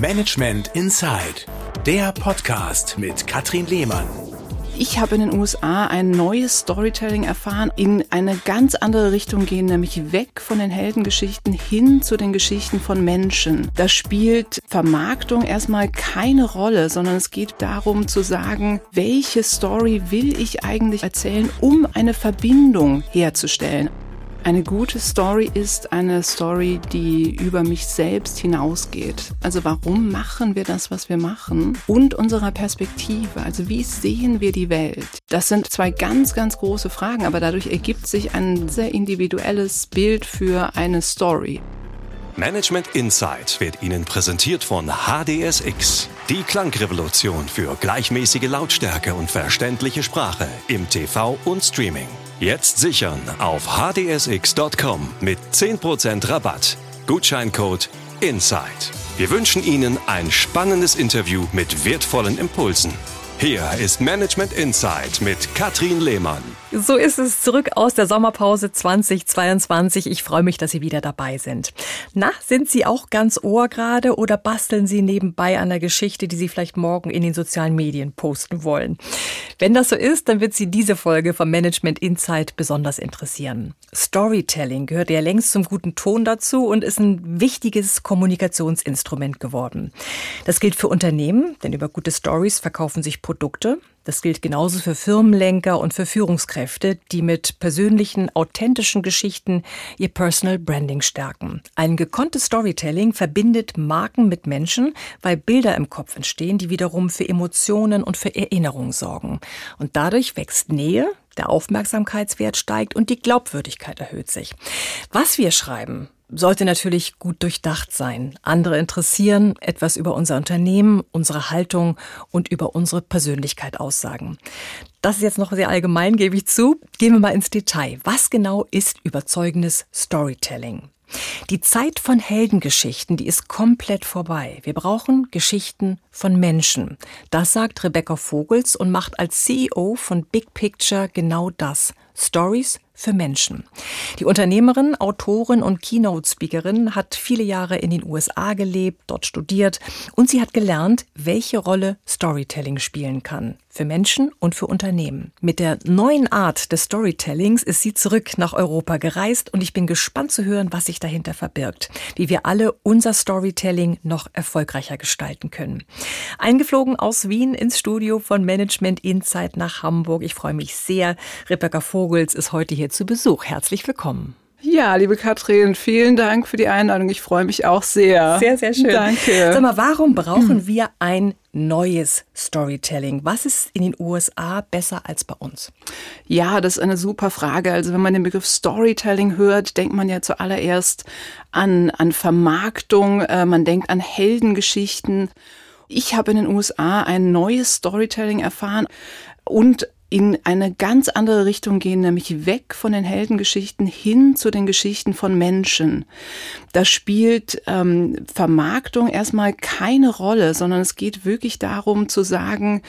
Management Inside, der Podcast mit Katrin Lehmann. Ich habe in den USA ein neues Storytelling erfahren, in eine ganz andere Richtung gehen, nämlich weg von den Heldengeschichten hin zu den Geschichten von Menschen. Da spielt Vermarktung erstmal keine Rolle, sondern es geht darum zu sagen, welche Story will ich eigentlich erzählen, um eine Verbindung herzustellen. Eine gute Story ist eine Story, die über mich selbst hinausgeht. Also warum machen wir das, was wir machen? Und unserer Perspektive. Also wie sehen wir die Welt? Das sind zwei ganz, ganz große Fragen, aber dadurch ergibt sich ein sehr individuelles Bild für eine Story. Management Insight wird Ihnen präsentiert von HDSX, die Klangrevolution für gleichmäßige Lautstärke und verständliche Sprache im TV und Streaming. Jetzt sichern auf hdsx.com mit 10% Rabatt. Gutscheincode INSIDE. Wir wünschen Ihnen ein spannendes Interview mit wertvollen Impulsen. Hier ist Management Insight mit Katrin Lehmann. So ist es zurück aus der Sommerpause 2022. Ich freue mich, dass Sie wieder dabei sind. Na, sind Sie auch ganz ohr gerade oder basteln Sie nebenbei an der Geschichte, die Sie vielleicht morgen in den sozialen Medien posten wollen? Wenn das so ist, dann wird Sie diese Folge vom Management Insight besonders interessieren. Storytelling gehört ja längst zum guten Ton dazu und ist ein wichtiges Kommunikationsinstrument geworden. Das gilt für Unternehmen, denn über gute Stories verkaufen sich Produkte. Das gilt genauso für Firmenlenker und für Führungskräfte, die mit persönlichen, authentischen Geschichten ihr Personal Branding stärken. Ein gekonntes Storytelling verbindet Marken mit Menschen, weil Bilder im Kopf entstehen, die wiederum für Emotionen und für Erinnerungen sorgen. Und dadurch wächst Nähe, der Aufmerksamkeitswert steigt und die Glaubwürdigkeit erhöht sich. Was wir schreiben, sollte natürlich gut durchdacht sein. Andere interessieren, etwas über unser Unternehmen, unsere Haltung und über unsere Persönlichkeit aussagen. Das ist jetzt noch sehr allgemein, gebe ich zu. Gehen wir mal ins Detail. Was genau ist überzeugendes Storytelling? Die Zeit von Heldengeschichten, die ist komplett vorbei. Wir brauchen Geschichten von Menschen. Das sagt Rebecca Vogels und macht als CEO von Big Picture genau das. Stories für Menschen. Die Unternehmerin, Autorin und Keynote-Speakerin hat viele Jahre in den USA gelebt, dort studiert und sie hat gelernt, welche Rolle Storytelling spielen kann. Für Menschen und für Unternehmen. Mit der neuen Art des Storytellings ist sie zurück nach Europa gereist und ich bin gespannt zu hören, was sich dahinter verbirgt. Wie wir alle unser Storytelling noch erfolgreicher gestalten können. Eingeflogen aus Wien ins Studio von Management Insight nach Hamburg. Ich freue mich sehr. Rebecca Vogels ist heute hier hier zu Besuch. Herzlich willkommen. Ja, liebe Katrin, vielen Dank für die Einladung. Ich freue mich auch sehr. Sehr, sehr schön. Danke. Sag mal, warum brauchen wir ein neues Storytelling? Was ist in den USA besser als bei uns? Ja, das ist eine super Frage. Also wenn man den Begriff Storytelling hört, denkt man ja zuallererst an, an Vermarktung, äh, man denkt an Heldengeschichten. Ich habe in den USA ein neues Storytelling erfahren und in eine ganz andere Richtung gehen, nämlich weg von den Heldengeschichten hin zu den Geschichten von Menschen. Da spielt ähm, Vermarktung erstmal keine Rolle, sondern es geht wirklich darum zu sagen,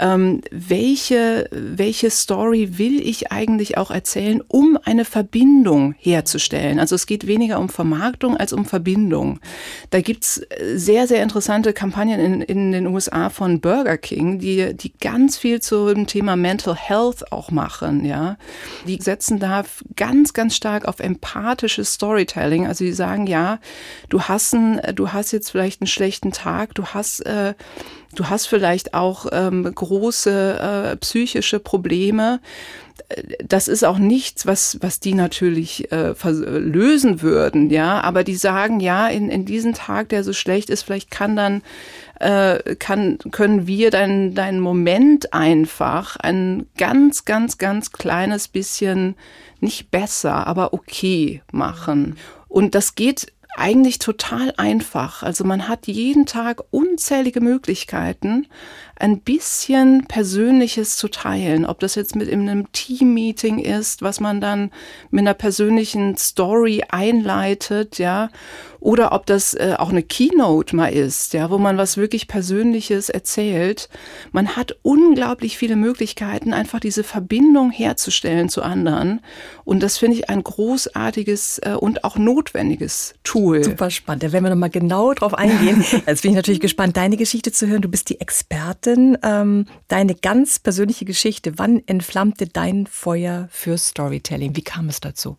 ähm, welche, welche Story will ich eigentlich auch erzählen, um eine Verbindung herzustellen. Also es geht weniger um Vermarktung als um Verbindung. Da gibt's sehr, sehr interessante Kampagnen in, in den USA von Burger King, die, die ganz viel zum Thema Mental Mental Health auch machen, ja. Die setzen da ganz, ganz stark auf empathisches Storytelling. Also die sagen, ja, du hast ein, du hast jetzt vielleicht einen schlechten Tag, du hast, äh, du hast vielleicht auch ähm, große äh, psychische Probleme das ist auch nichts, was, was die natürlich äh, lösen würden, ja. Aber die sagen, ja, in, in diesem Tag, der so schlecht ist, vielleicht kann dann äh, kann, können wir deinen dein Moment einfach ein ganz, ganz, ganz kleines bisschen nicht besser, aber okay machen. Und das geht eigentlich total einfach. Also man hat jeden Tag unzählige Möglichkeiten, ein bisschen Persönliches zu teilen. Ob das jetzt mit in einem Team-Meeting ist, was man dann mit einer persönlichen Story einleitet, ja, oder ob das äh, auch eine Keynote mal ist, ja, wo man was wirklich Persönliches erzählt. Man hat unglaublich viele Möglichkeiten, einfach diese Verbindung herzustellen zu anderen. Und das finde ich ein großartiges äh, und auch notwendiges Tool. Super spannend. Da werden wir nochmal genau drauf eingehen. Jetzt bin ich natürlich gespannt, deine Geschichte zu hören. Du bist die Expertin. Ähm, deine ganz persönliche Geschichte. Wann entflammte dein Feuer für Storytelling? Wie kam es dazu?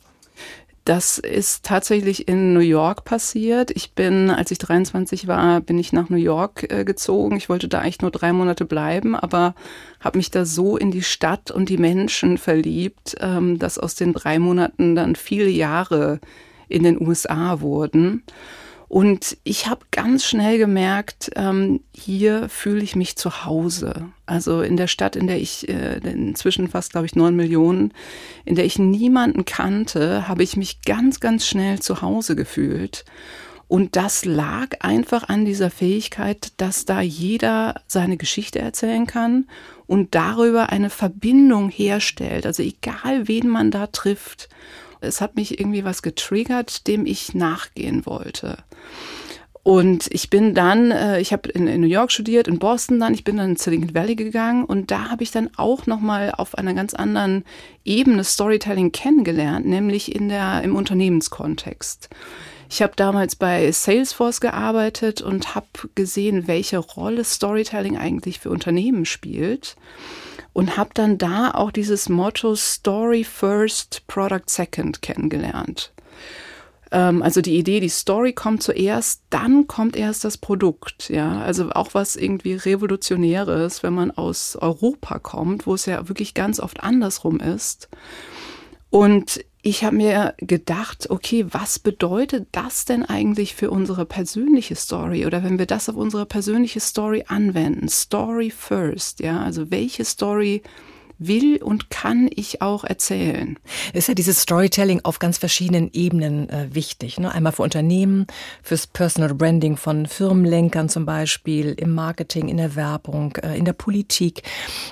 Das ist tatsächlich in New York passiert. Ich bin, als ich 23 war, bin ich nach New York äh, gezogen. Ich wollte da eigentlich nur drei Monate bleiben, aber habe mich da so in die Stadt und die Menschen verliebt, ähm, dass aus den drei Monaten dann viele Jahre in den USA wurden. Und ich habe ganz schnell gemerkt, ähm, hier fühle ich mich zu Hause. Also in der Stadt, in der ich äh, inzwischen fast, glaube ich, neun Millionen, in der ich niemanden kannte, habe ich mich ganz, ganz schnell zu Hause gefühlt. Und das lag einfach an dieser Fähigkeit, dass da jeder seine Geschichte erzählen kann und darüber eine Verbindung herstellt. Also egal, wen man da trifft. Es hat mich irgendwie was getriggert, dem ich nachgehen wollte. Und ich bin dann, äh, ich habe in, in, New York studiert, in Boston dann, ich bin dann in Silicon Valley gegangen und da habe ich dann auch nochmal auf einer ganz anderen Ebene Storytelling kennengelernt, nämlich in der, im Unternehmenskontext. Ich habe damals bei Salesforce gearbeitet und habe gesehen, welche Rolle Storytelling eigentlich für Unternehmen spielt und habe dann da auch dieses Motto Story First, Product Second kennengelernt. Ähm, also die Idee, die Story kommt zuerst, dann kommt erst das Produkt. Ja, also auch was irgendwie revolutionäres, wenn man aus Europa kommt, wo es ja wirklich ganz oft andersrum ist. Und ich habe mir gedacht, okay, was bedeutet das denn eigentlich für unsere persönliche Story oder wenn wir das auf unsere persönliche Story anwenden? Story first, ja, also welche Story will und kann ich auch erzählen. Ist ja dieses Storytelling auf ganz verschiedenen Ebenen äh, wichtig. Ne? Einmal für Unternehmen, fürs Personal Branding von Firmenlenkern zum Beispiel, im Marketing, in der Werbung, äh, in der Politik.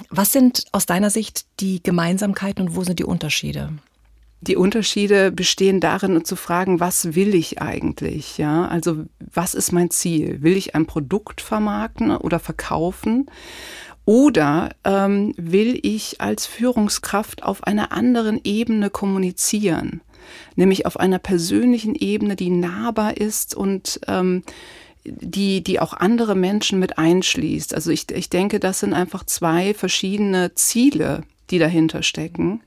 Was sind aus deiner Sicht die Gemeinsamkeiten und wo sind die Unterschiede? Die Unterschiede bestehen darin, zu fragen, was will ich eigentlich? Ja, also was ist mein Ziel? Will ich ein Produkt vermarkten oder verkaufen? Oder ähm, will ich als Führungskraft auf einer anderen Ebene kommunizieren? Nämlich auf einer persönlichen Ebene, die nahbar ist und ähm, die, die auch andere Menschen mit einschließt. Also ich, ich denke, das sind einfach zwei verschiedene Ziele, die dahinter stecken.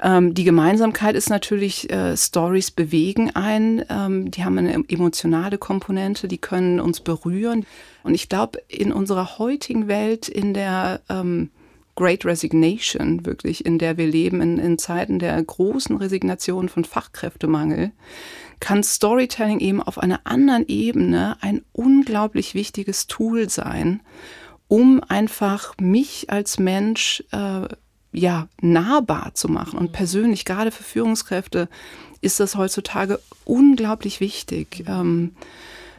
Ähm, die Gemeinsamkeit ist natürlich, äh, Stories bewegen ein. Ähm, die haben eine emotionale Komponente, die können uns berühren. Und ich glaube, in unserer heutigen Welt, in der ähm, Great Resignation, wirklich, in der wir leben, in, in Zeiten der großen Resignation von Fachkräftemangel, kann Storytelling eben auf einer anderen Ebene ein unglaublich wichtiges Tool sein, um einfach mich als Mensch äh, ja, nahbar zu machen. Und persönlich, gerade für Führungskräfte, ist das heutzutage unglaublich wichtig. Ähm,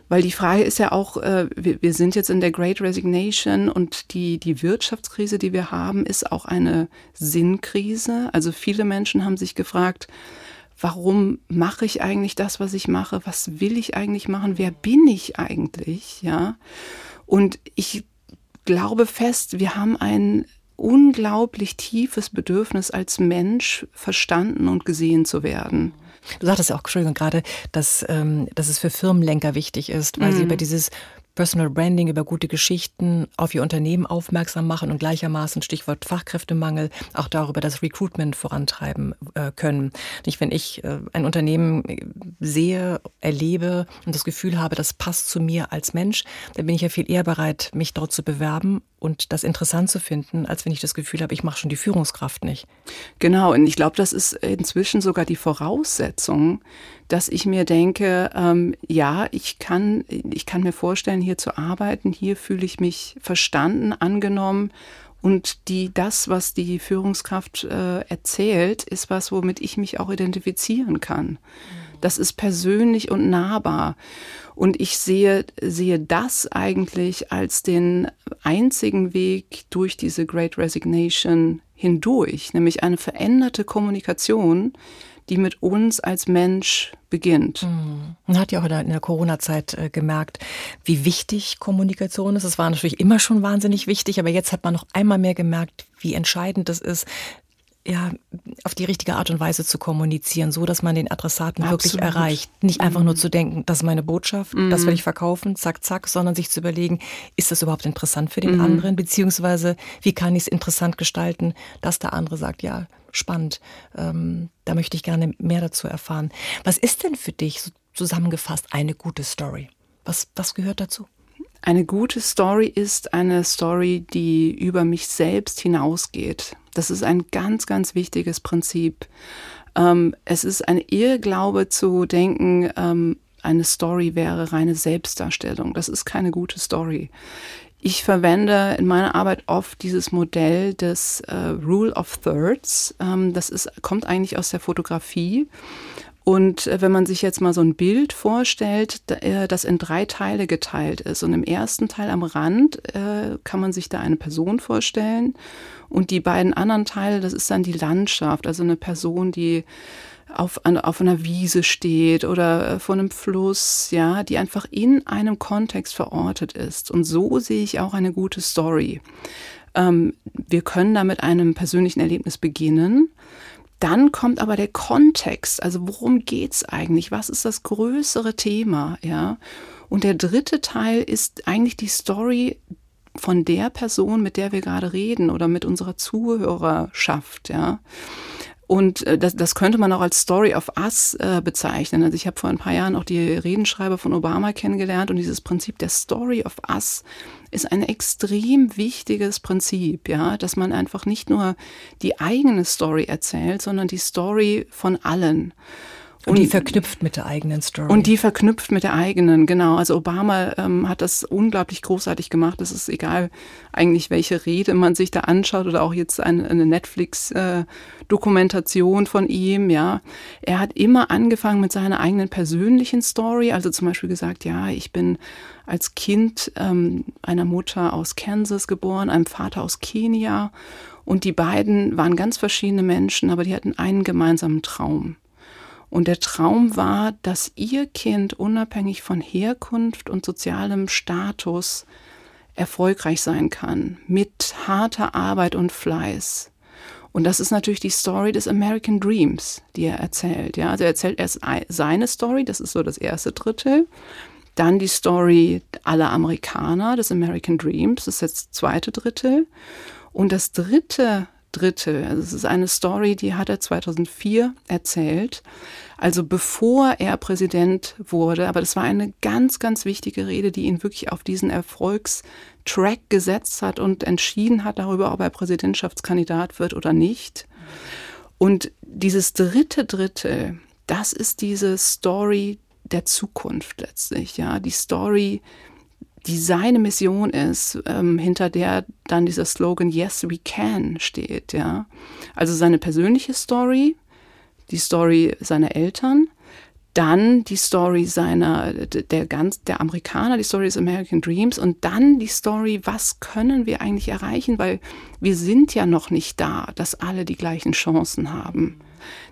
weil die Frage ist ja auch, äh, wir, wir, sind jetzt in der Great Resignation und die, die Wirtschaftskrise, die wir haben, ist auch eine Sinnkrise. Also viele Menschen haben sich gefragt, warum mache ich eigentlich das, was ich mache? Was will ich eigentlich machen? Wer bin ich eigentlich? Ja. Und ich glaube fest, wir haben ein unglaublich tiefes Bedürfnis als Mensch verstanden und gesehen zu werden. Du sagtest ja auch, Entschuldigung, gerade, dass, ähm, dass es für Firmenlenker wichtig ist, weil mhm. sie über dieses Personal Branding, über gute Geschichten auf ihr Unternehmen aufmerksam machen und gleichermaßen Stichwort Fachkräftemangel auch darüber das Recruitment vorantreiben äh, können. Nicht, wenn ich äh, ein Unternehmen sehe, erlebe und das Gefühl habe, das passt zu mir als Mensch, dann bin ich ja viel eher bereit, mich dort zu bewerben und das interessant zu finden, als wenn ich das Gefühl habe, ich mache schon die Führungskraft nicht. Genau, und ich glaube, das ist inzwischen sogar die Voraussetzung, dass ich mir denke, ähm, ja, ich kann, ich kann mir vorstellen, hier zu arbeiten, hier fühle ich mich verstanden, angenommen Und die, das, was die Führungskraft äh, erzählt, ist was, womit ich mich auch identifizieren kann. Das ist persönlich und nahbar. Und ich sehe, sehe das eigentlich als den einzigen Weg durch diese Great Resignation hindurch, nämlich eine veränderte Kommunikation, die mit uns als Mensch beginnt. Mhm. Man hat ja auch in der Corona-Zeit äh, gemerkt, wie wichtig Kommunikation ist. Es war natürlich immer schon wahnsinnig wichtig, aber jetzt hat man noch einmal mehr gemerkt, wie entscheidend es ist, ja, auf die richtige Art und Weise zu kommunizieren, so dass man den Adressaten Absolut. wirklich erreicht. Nicht einfach mhm. nur zu denken, das ist meine Botschaft, mhm. das will ich verkaufen, zack, zack, sondern sich zu überlegen, ist das überhaupt interessant für den mhm. anderen, beziehungsweise wie kann ich es interessant gestalten, dass der andere sagt, ja, spannend, ähm, da möchte ich gerne mehr dazu erfahren. Was ist denn für dich so zusammengefasst eine gute Story? Was, was gehört dazu? Eine gute Story ist eine Story, die über mich selbst hinausgeht. Das ist ein ganz, ganz wichtiges Prinzip. Ähm, es ist ein Irrglaube zu denken, ähm, eine Story wäre reine Selbstdarstellung. Das ist keine gute Story. Ich verwende in meiner Arbeit oft dieses Modell des äh, Rule of Thirds. Ähm, das ist, kommt eigentlich aus der Fotografie. Und äh, wenn man sich jetzt mal so ein Bild vorstellt, äh, das in drei Teile geteilt ist. Und im ersten Teil am Rand äh, kann man sich da eine Person vorstellen. Und die beiden anderen Teile, das ist dann die Landschaft, also eine Person, die auf, auf einer Wiese steht oder vor einem Fluss, ja, die einfach in einem Kontext verortet ist. Und so sehe ich auch eine gute Story. Ähm, wir können da mit einem persönlichen Erlebnis beginnen. Dann kommt aber der Kontext, also worum geht's eigentlich? Was ist das größere Thema, ja? Und der dritte Teil ist eigentlich die Story von der Person, mit der wir gerade reden oder mit unserer Zuhörerschaft, ja. Und äh, das, das könnte man auch als Story of Us äh, bezeichnen. Also ich habe vor ein paar Jahren auch die Redenschreiber von Obama kennengelernt und dieses Prinzip der Story of Us ist ein extrem wichtiges Prinzip, ja, dass man einfach nicht nur die eigene Story erzählt, sondern die Story von allen. Und, die verknüpft mit der eigenen Story. Und die verknüpft mit der eigenen, genau. Also Obama ähm, hat das unglaublich großartig gemacht. Es ist egal eigentlich, welche Rede man sich da anschaut oder auch jetzt eine, eine Netflix-Dokumentation äh, von ihm, ja. Er hat immer angefangen mit seiner eigenen persönlichen Story. Also zum Beispiel gesagt, ja, ich bin als Kind ähm, einer Mutter aus Kansas geboren, einem Vater aus Kenia. Und die beiden waren ganz verschiedene Menschen, aber die hatten einen gemeinsamen Traum. Und der Traum war, dass ihr Kind unabhängig von Herkunft und sozialem Status erfolgreich sein kann, mit harter Arbeit und Fleiß. Und das ist natürlich die Story des American Dreams, die er erzählt. Ja, also er erzählt erst seine Story, das ist so das erste Drittel. Dann die Story aller Amerikaner, des American Dreams, das ist jetzt das zweite Drittel. Und das dritte Drittel. Also es ist eine Story, die hat er 2004 erzählt. Also bevor er Präsident wurde. Aber das war eine ganz, ganz wichtige Rede, die ihn wirklich auf diesen Erfolgstrack gesetzt hat und entschieden hat darüber, ob er Präsidentschaftskandidat wird oder nicht. Und dieses dritte Drittel, das ist diese Story der Zukunft letztlich, ja, die Story, die seine Mission ist, ähm, hinter der dann dieser Slogan Yes, we can steht, ja. Also seine persönliche Story, die Story seiner Eltern, dann die Story seiner, der ganz, der Amerikaner, die Story des American Dreams und dann die Story, was können wir eigentlich erreichen, weil wir sind ja noch nicht da, dass alle die gleichen Chancen haben.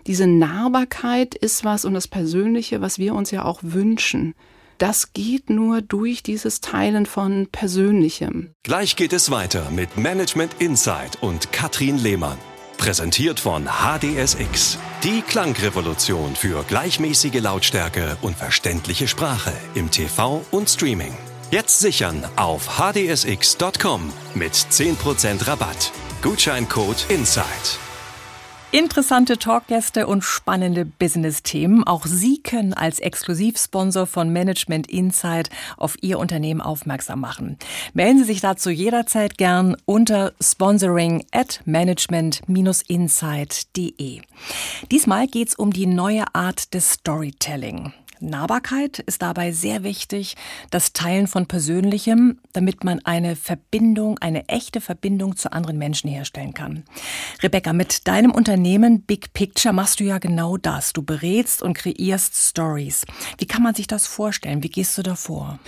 Diese Nahbarkeit ist was und das Persönliche, was wir uns ja auch wünschen. Das geht nur durch dieses Teilen von Persönlichem. Gleich geht es weiter mit Management Insight und Katrin Lehmann. Präsentiert von HDSX. Die Klangrevolution für gleichmäßige Lautstärke und verständliche Sprache im TV und Streaming. Jetzt sichern auf hdsx.com mit 10% Rabatt. Gutscheincode INSIDE. Interessante Talkgäste und spannende Business-Themen. Auch Sie können als Exklusivsponsor von Management Insight auf Ihr Unternehmen aufmerksam machen. Melden Sie sich dazu jederzeit gern unter sponsoring at management-insight.de. Diesmal geht es um die neue Art des Storytelling. Nahbarkeit ist dabei sehr wichtig, das Teilen von Persönlichem, damit man eine Verbindung, eine echte Verbindung zu anderen Menschen herstellen kann. Rebecca, mit deinem Unternehmen Big Picture machst du ja genau das. Du berätst und kreierst Stories. Wie kann man sich das vorstellen? Wie gehst du davor?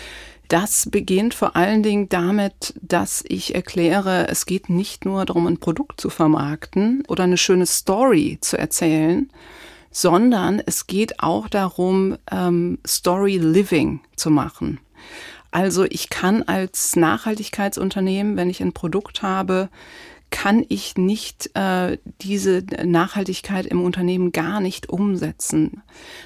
Das beginnt vor allen Dingen damit, dass ich erkläre, es geht nicht nur darum, ein Produkt zu vermarkten oder eine schöne Story zu erzählen, sondern es geht auch darum, ähm, Story Living zu machen. Also ich kann als Nachhaltigkeitsunternehmen, wenn ich ein Produkt habe, kann ich nicht äh, diese Nachhaltigkeit im Unternehmen gar nicht umsetzen,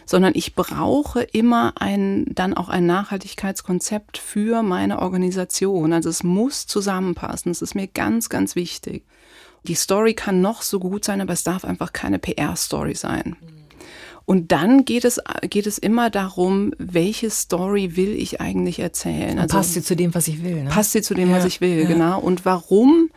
sondern ich brauche immer ein, dann auch ein Nachhaltigkeitskonzept für meine Organisation. Also es muss zusammenpassen. Das ist mir ganz, ganz wichtig. Die Story kann noch so gut sein, aber es darf einfach keine PR-Story sein. Und dann geht es, geht es immer darum, welche Story will ich eigentlich erzählen. Also, passt sie zu dem, was ich will. Ne? Passt sie zu dem, ja, was ich will, ja. genau. Und warum,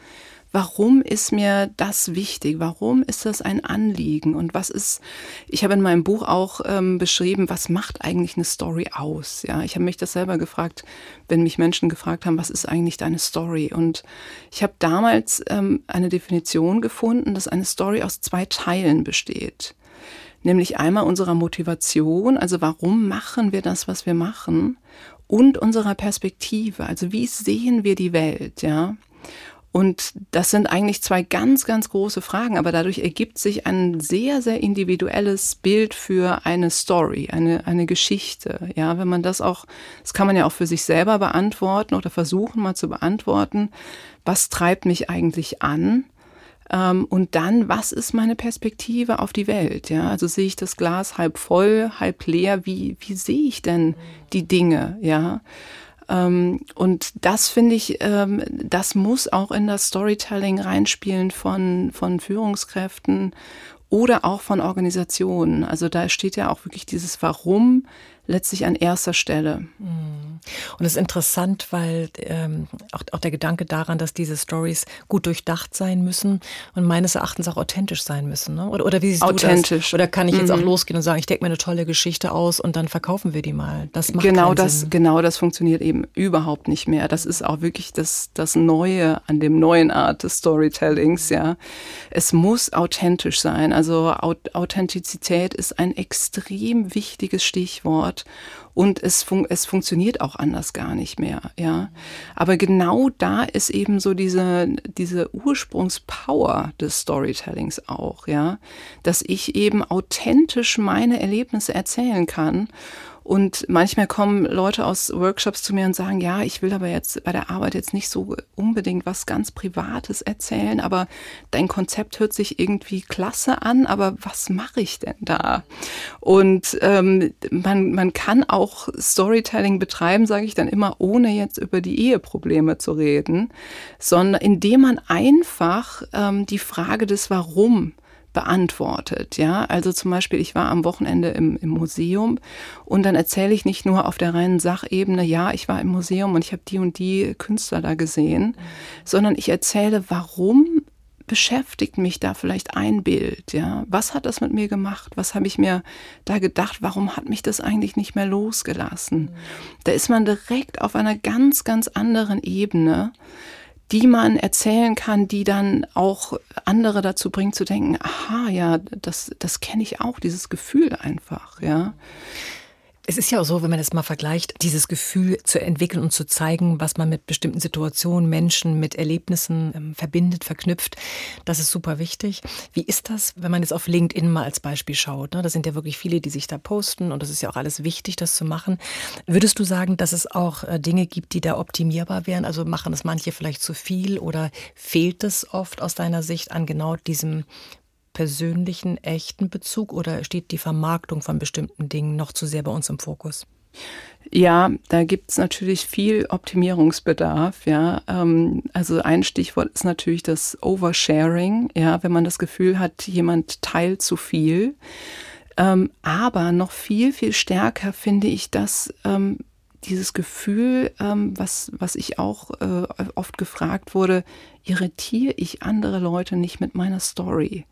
warum ist mir das wichtig? Warum ist das ein Anliegen? Und was ist, ich habe in meinem Buch auch ähm, beschrieben, was macht eigentlich eine Story aus? Ja, ich habe mich das selber gefragt, wenn mich Menschen gefragt haben, was ist eigentlich deine Story? Und ich habe damals ähm, eine Definition gefunden, dass eine Story aus zwei Teilen besteht nämlich einmal unserer Motivation, also warum machen wir das, was wir machen, und unserer Perspektive, also wie sehen wir die Welt, ja. Und das sind eigentlich zwei ganz, ganz große Fragen, aber dadurch ergibt sich ein sehr, sehr individuelles Bild für eine Story, eine, eine Geschichte. Ja, wenn man das auch, das kann man ja auch für sich selber beantworten oder versuchen mal zu beantworten. Was treibt mich eigentlich an? Ähm, und dann, was ist meine Perspektive auf die Welt? Ja, also sehe ich das Glas halb voll, halb leer? Wie, wie sehe ich denn die Dinge? Ja. Ähm, und das finde ich, ähm, das muss auch in das Storytelling reinspielen von, von Führungskräften oder auch von Organisationen. Also da steht ja auch wirklich dieses Warum letztlich an erster Stelle. Mhm. Und es ist interessant, weil ähm, auch, auch der Gedanke daran, dass diese Stories gut durchdacht sein müssen und meines Erachtens auch authentisch sein müssen. Ne? Oder, oder wie siehst authentisch. Oder kann ich jetzt mhm. auch losgehen und sagen, ich denke mir eine tolle Geschichte aus und dann verkaufen wir die mal? Das macht genau das, Sinn. Genau das funktioniert eben überhaupt nicht mehr. Das ist auch wirklich das, das Neue an dem neuen Art des Storytellings. Ja, Es muss authentisch sein. Also Authentizität ist ein extrem wichtiges Stichwort und es, fun es funktioniert auch anders gar nicht mehr, ja. Aber genau da ist eben so diese, diese Ursprungspower des Storytellings auch, ja, dass ich eben authentisch meine Erlebnisse erzählen kann und manchmal kommen Leute aus Workshops zu mir und sagen, ja, ich will aber jetzt bei der Arbeit jetzt nicht so unbedingt was ganz Privates erzählen, aber dein Konzept hört sich irgendwie klasse an, aber was mache ich denn da? Und ähm, man, man kann auch Storytelling betreiben, sage ich dann immer, ohne jetzt über die Eheprobleme zu reden, sondern indem man einfach ähm, die Frage des Warum beantwortet. Ja, also zum Beispiel, ich war am Wochenende im, im Museum und dann erzähle ich nicht nur auf der reinen Sachebene, ja, ich war im Museum und ich habe die und die Künstler da gesehen, mhm. sondern ich erzähle, warum beschäftigt mich da vielleicht ein Bild, ja? Was hat das mit mir gemacht? Was habe ich mir da gedacht? Warum hat mich das eigentlich nicht mehr losgelassen? Mhm. Da ist man direkt auf einer ganz, ganz anderen Ebene die man erzählen kann, die dann auch andere dazu bringt zu denken, aha, ja, das, das kenne ich auch, dieses Gefühl einfach, ja. Es ist ja auch so, wenn man das mal vergleicht, dieses Gefühl zu entwickeln und zu zeigen, was man mit bestimmten Situationen, Menschen, mit Erlebnissen ähm, verbindet, verknüpft, das ist super wichtig. Wie ist das, wenn man jetzt auf LinkedIn mal als Beispiel schaut? Ne? Da sind ja wirklich viele, die sich da posten und das ist ja auch alles wichtig, das zu machen. Würdest du sagen, dass es auch äh, Dinge gibt, die da optimierbar wären? Also machen es manche vielleicht zu viel oder fehlt es oft aus deiner Sicht an genau diesem persönlichen, echten Bezug oder steht die Vermarktung von bestimmten Dingen noch zu sehr bei uns im Fokus? Ja, da gibt's natürlich viel Optimierungsbedarf. Ja, ähm, also ein Stichwort ist natürlich das Oversharing. Ja, wenn man das Gefühl hat, jemand teilt zu viel. Ähm, aber noch viel viel stärker finde ich das ähm, dieses Gefühl, was, was ich auch äh, oft gefragt wurde, irritiere ich andere Leute nicht mit meiner Story?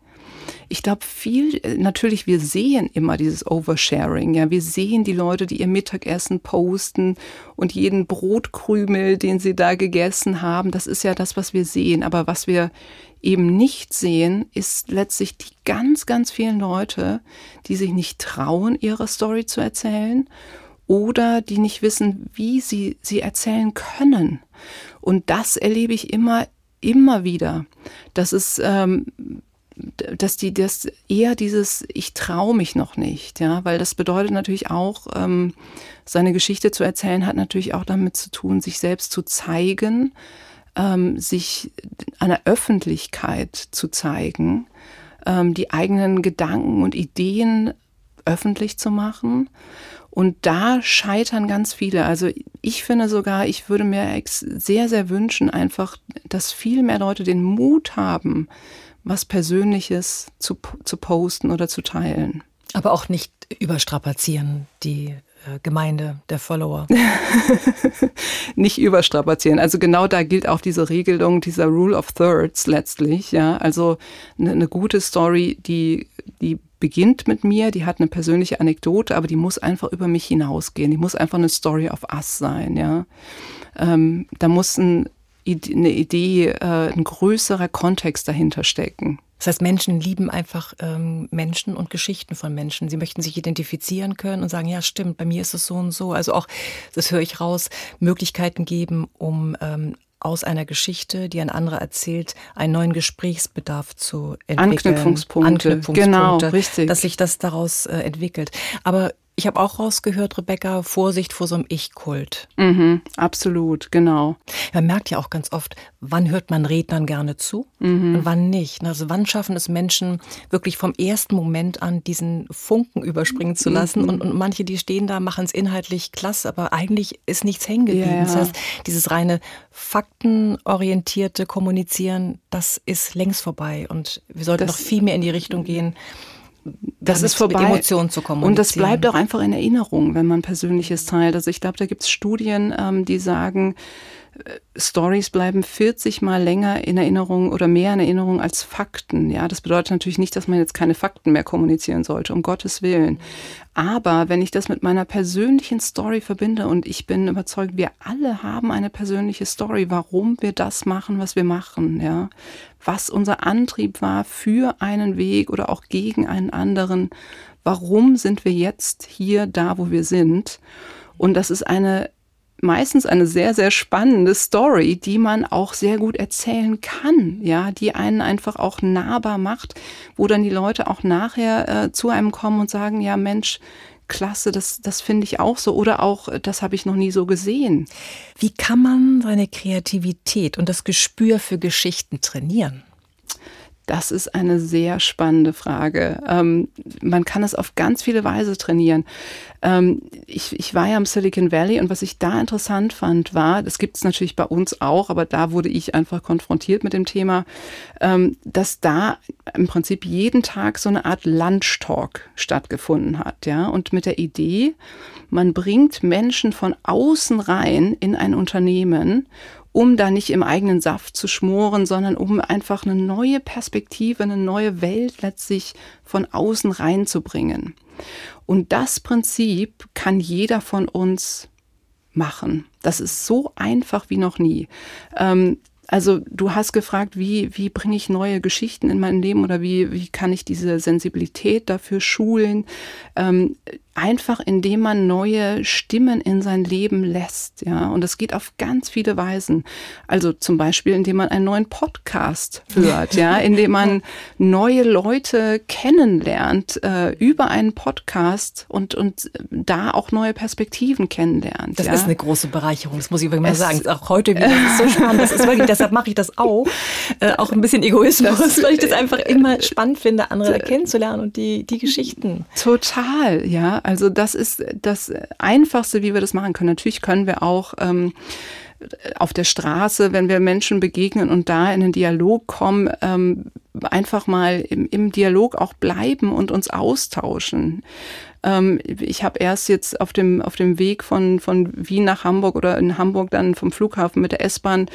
Ich glaube viel, natürlich, wir sehen immer dieses Oversharing. Ja, wir sehen die Leute, die ihr Mittagessen posten und jeden Brotkrümel, den sie da gegessen haben. Das ist ja das, was wir sehen. Aber was wir eben nicht sehen, ist letztlich die ganz, ganz vielen Leute, die sich nicht trauen, ihre Story zu erzählen oder die nicht wissen, wie sie sie erzählen können. Und das erlebe ich immer, immer wieder. Das ist, ähm, dass die das eher dieses ich traue mich noch nicht, ja, weil das bedeutet natürlich auch ähm, seine Geschichte zu erzählen hat natürlich auch damit zu tun, sich selbst zu zeigen, ähm, sich einer Öffentlichkeit zu zeigen, ähm, die eigenen Gedanken und Ideen öffentlich zu machen. Und da scheitern ganz viele. Also ich finde sogar, ich würde mir sehr, sehr wünschen, einfach, dass viel mehr Leute den Mut haben, was Persönliches zu, zu posten oder zu teilen. Aber auch nicht überstrapazieren, die äh, Gemeinde der Follower. nicht überstrapazieren. Also genau da gilt auch diese Regelung, dieser Rule of Thirds letztlich. Ja, also eine, eine gute Story, die die beginnt mit mir, die hat eine persönliche Anekdote, aber die muss einfach über mich hinausgehen. Die muss einfach eine Story of us sein, ja. Ähm, da muss ein, eine Idee, äh, ein größerer Kontext dahinter stecken. Das heißt, Menschen lieben einfach ähm, Menschen und Geschichten von Menschen. Sie möchten sich identifizieren können und sagen, ja, stimmt, bei mir ist es so und so. Also auch, das höre ich raus, Möglichkeiten geben, um ähm, aus einer Geschichte, die ein anderer erzählt, einen neuen Gesprächsbedarf zu entwickeln. Anknüpfungspunkte. Anknüpfungspunkte genau, richtig. Dass sich das daraus äh, entwickelt. Aber ich habe auch rausgehört, Rebecca, Vorsicht vor so einem Ich-Kult. Mhm, absolut, genau. Man merkt ja auch ganz oft, wann hört man Rednern gerne zu mhm. und wann nicht. Also wann schaffen es Menschen wirklich vom ersten Moment an diesen Funken überspringen zu lassen mhm. und, und, manche, die stehen da, machen es inhaltlich klasse, aber eigentlich ist nichts hängen geblieben. Ja, ja. Das heißt, dieses reine faktenorientierte Kommunizieren, das ist längst vorbei und wir sollten das, noch viel mehr in die Richtung gehen das ist vorbei. Mit Emotionen zu kommunizieren. Und das bleibt auch einfach in Erinnerung, wenn man Persönliches teilt. Also ich glaube, da gibt es Studien, ähm, die sagen, Stories bleiben 40 mal länger in Erinnerung oder mehr in Erinnerung als Fakten. Ja, das bedeutet natürlich nicht, dass man jetzt keine Fakten mehr kommunizieren sollte, um Gottes Willen. Aber wenn ich das mit meiner persönlichen Story verbinde und ich bin überzeugt, wir alle haben eine persönliche Story, warum wir das machen, was wir machen, ja, was unser Antrieb war für einen Weg oder auch gegen einen anderen. Warum sind wir jetzt hier da, wo wir sind? Und das ist eine meistens eine sehr, sehr spannende Story, die man auch sehr gut erzählen kann, ja, die einen einfach auch nahbar macht, wo dann die Leute auch nachher äh, zu einem kommen und sagen, ja Mensch, klasse, das, das finde ich auch so oder auch, das habe ich noch nie so gesehen. Wie kann man seine Kreativität und das Gespür für Geschichten trainieren? Das ist eine sehr spannende Frage. Ähm, man kann es auf ganz viele Weise trainieren. Ähm, ich, ich war ja im Silicon Valley und was ich da interessant fand, war, das gibt es natürlich bei uns auch, aber da wurde ich einfach konfrontiert mit dem Thema, ähm, dass da im Prinzip jeden Tag so eine Art Lunch-Talk stattgefunden hat. Ja? Und mit der Idee, man bringt Menschen von außen rein in ein Unternehmen um da nicht im eigenen Saft zu schmoren, sondern um einfach eine neue Perspektive, eine neue Welt letztlich von außen reinzubringen. Und das Prinzip kann jeder von uns machen. Das ist so einfach wie noch nie. Ähm, also du hast gefragt, wie, wie bringe ich neue Geschichten in mein Leben oder wie, wie kann ich diese Sensibilität dafür schulen? Ähm, einfach indem man neue Stimmen in sein Leben lässt, ja. Und das geht auf ganz viele Weisen. Also zum Beispiel, indem man einen neuen Podcast hört, ja, indem man neue Leute kennenlernt äh, über einen Podcast und, und da auch neue Perspektiven kennenlernt. Das ja? ist eine große Bereicherung, das muss ich wirklich mal es, sagen. Auch heute wieder, das ist so spannend. Das ist wirklich, deshalb mache ich das auch. Äh, auch ein bisschen Egoismus, das, weil ich das einfach immer spannend finde, andere kennenzulernen und die, die Geschichten. Total, ja. Also das ist das Einfachste, wie wir das machen können. Natürlich können wir auch ähm, auf der Straße, wenn wir Menschen begegnen und da in den Dialog kommen, ähm, einfach mal im, im Dialog auch bleiben und uns austauschen. Ähm, ich habe erst jetzt auf dem, auf dem Weg von, von Wien nach Hamburg oder in Hamburg dann vom Flughafen mit der S-Bahn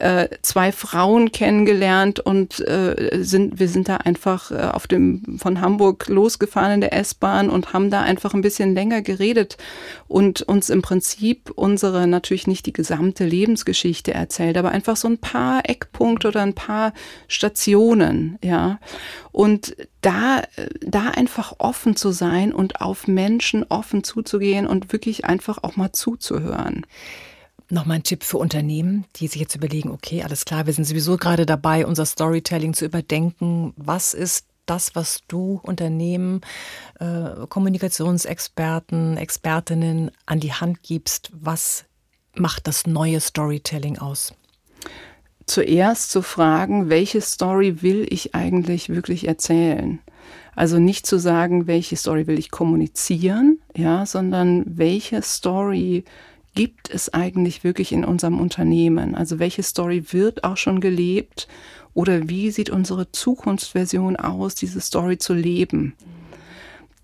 äh, zwei Frauen kennengelernt und äh, sind, wir sind da einfach äh, auf dem, von Hamburg losgefahren in der S-Bahn und haben da einfach ein bisschen länger geredet und uns im Prinzip unsere, natürlich nicht die gesamte Lebensgeschichte erzählt, aber einfach so ein paar Eckpunkte oder ein paar Stationen, ja. Und da, da einfach offen zu sein und auf Menschen offen zuzugehen und wirklich einfach auch mal zuzuhören. Nochmal ein Tipp für Unternehmen, die sich jetzt überlegen, okay, alles klar, wir sind sowieso gerade dabei, unser Storytelling zu überdenken. Was ist das, was du Unternehmen, äh, Kommunikationsexperten, Expertinnen an die Hand gibst? Was macht das neue Storytelling aus? Zuerst zu fragen, welche Story will ich eigentlich wirklich erzählen? Also nicht zu sagen, welche Story will ich kommunizieren, ja, sondern welche Story gibt es eigentlich wirklich in unserem Unternehmen? Also welche Story wird auch schon gelebt oder wie sieht unsere Zukunftsversion aus, diese Story zu leben?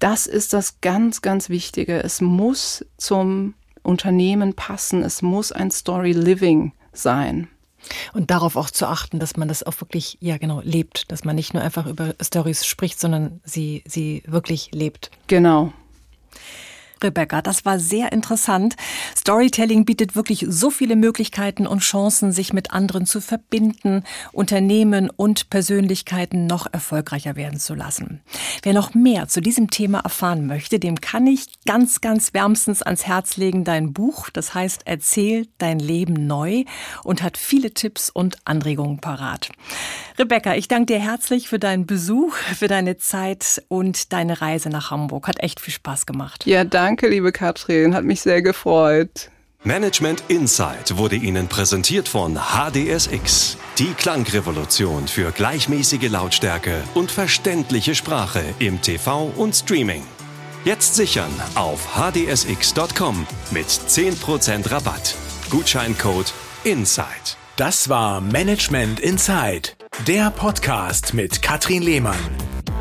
Das ist das ganz, ganz Wichtige. Es muss zum Unternehmen passen. Es muss ein Story Living sein. Und darauf auch zu achten, dass man das auch wirklich, ja genau, lebt. Dass man nicht nur einfach über Stories spricht, sondern sie, sie wirklich lebt. Genau. Rebecca. Das war sehr interessant. Storytelling bietet wirklich so viele Möglichkeiten und Chancen, sich mit anderen zu verbinden, Unternehmen und Persönlichkeiten noch erfolgreicher werden zu lassen. Wer noch mehr zu diesem Thema erfahren möchte, dem kann ich ganz, ganz wärmstens ans Herz legen dein Buch. Das heißt, erzähl dein Leben neu und hat viele Tipps und Anregungen parat. Rebecca, ich danke dir herzlich für deinen Besuch, für deine Zeit und deine Reise nach Hamburg. Hat echt viel Spaß gemacht. Ja, danke, liebe Katrin. Hat mich sehr gefreut. Management Insight wurde Ihnen präsentiert von HDSX, die Klangrevolution für gleichmäßige Lautstärke und verständliche Sprache im TV und Streaming. Jetzt sichern auf hdsx.com mit 10% Rabatt. Gutscheincode INSIDE. Das war Management Inside, der Podcast mit Katrin Lehmann.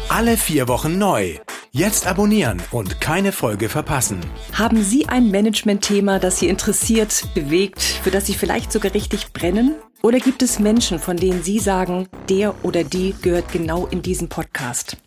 Alle vier Wochen neu. Jetzt abonnieren und keine Folge verpassen. Haben Sie ein Management-Thema, das Sie interessiert, bewegt, für das Sie vielleicht sogar richtig brennen? Oder gibt es Menschen, von denen Sie sagen, der oder die gehört genau in diesen Podcast?